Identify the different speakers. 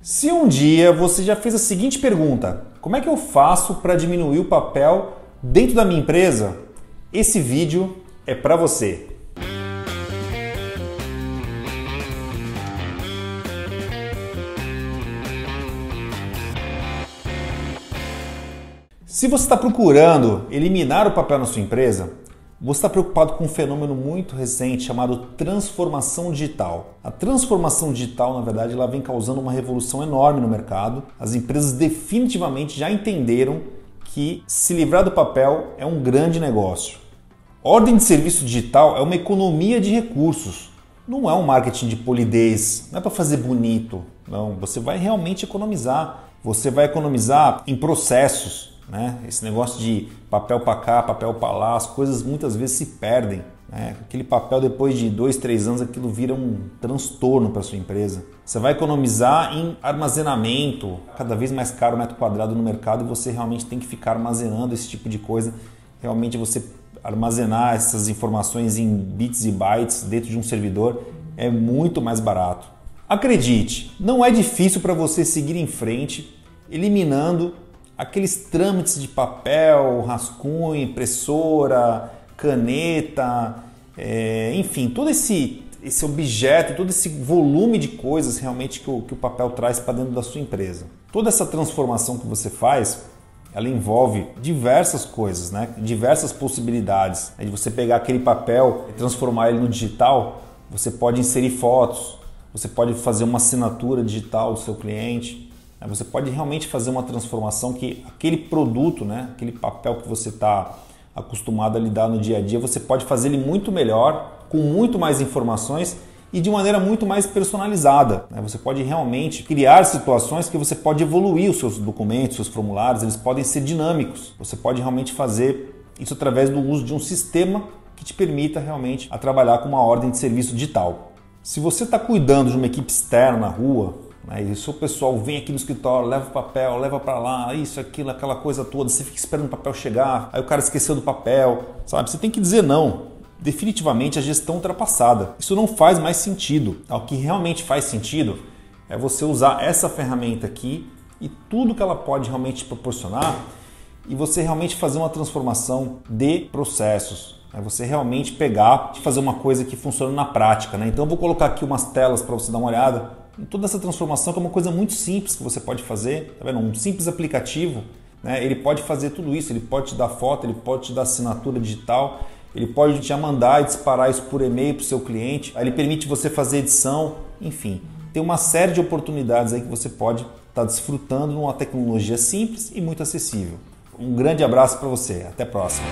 Speaker 1: Se um dia você já fez a seguinte pergunta: como é que eu faço para diminuir o papel dentro da minha empresa? Esse vídeo é para você. Se você está procurando eliminar o papel na sua empresa, você está preocupado com um fenômeno muito recente chamado transformação digital. A transformação digital, na verdade, ela vem causando uma revolução enorme no mercado. As empresas definitivamente já entenderam que se livrar do papel é um grande negócio. Ordem de serviço digital é uma economia de recursos. Não é um marketing de polidez, não é para fazer bonito. Não, você vai realmente economizar. Você vai economizar em processos, né? Esse negócio de papel para cá, papel para lá, as coisas muitas vezes se perdem. Né? Aquele papel, depois de dois, três anos, aquilo vira um transtorno para sua empresa. Você vai economizar em armazenamento, cada vez mais caro o metro quadrado no mercado e você realmente tem que ficar armazenando esse tipo de coisa. Realmente você armazenar essas informações em bits e bytes dentro de um servidor é muito mais barato. Acredite, não é difícil para você seguir em frente eliminando aqueles trâmites de papel, rascunho, impressora, caneta, é, enfim, todo esse, esse objeto, todo esse volume de coisas realmente que o, que o papel traz para dentro da sua empresa. Toda essa transformação que você faz, ela envolve diversas coisas, né? diversas possibilidades. De você pegar aquele papel e transformar ele no digital, você pode inserir fotos, você pode fazer uma assinatura digital do seu cliente? Você pode realmente fazer uma transformação que aquele produto, né, aquele papel que você está acostumado a lidar no dia a dia, você pode fazer ele muito melhor, com muito mais informações e de maneira muito mais personalizada. Né? Você pode realmente criar situações que você pode evoluir os seus documentos, seus formulários, eles podem ser dinâmicos. Você pode realmente fazer isso através do uso de um sistema que te permita realmente a trabalhar com uma ordem de serviço digital. Se você está cuidando de uma equipe externa na rua, né? Se o pessoal vem aqui no escritório, leva o papel, leva para lá, isso, aquilo, aquela coisa toda, você fica esperando o papel chegar, aí o cara esqueceu do papel, sabe? Você tem que dizer não. Definitivamente a gestão ultrapassada. Isso não faz mais sentido. O que realmente faz sentido é você usar essa ferramenta aqui e tudo que ela pode realmente proporcionar e você realmente fazer uma transformação de processos. É você realmente pegar e fazer uma coisa que funciona na prática. Né? Então eu vou colocar aqui umas telas para você dar uma olhada toda essa transformação que é uma coisa muito simples que você pode fazer, tá vendo? Um simples aplicativo, né? Ele pode fazer tudo isso, ele pode te dar foto, ele pode te dar assinatura digital, ele pode te mandar e disparar isso por e-mail para o seu cliente, ele permite você fazer edição, enfim, tem uma série de oportunidades aí que você pode estar tá desfrutando numa tecnologia simples e muito acessível. Um grande abraço para você, até a próxima.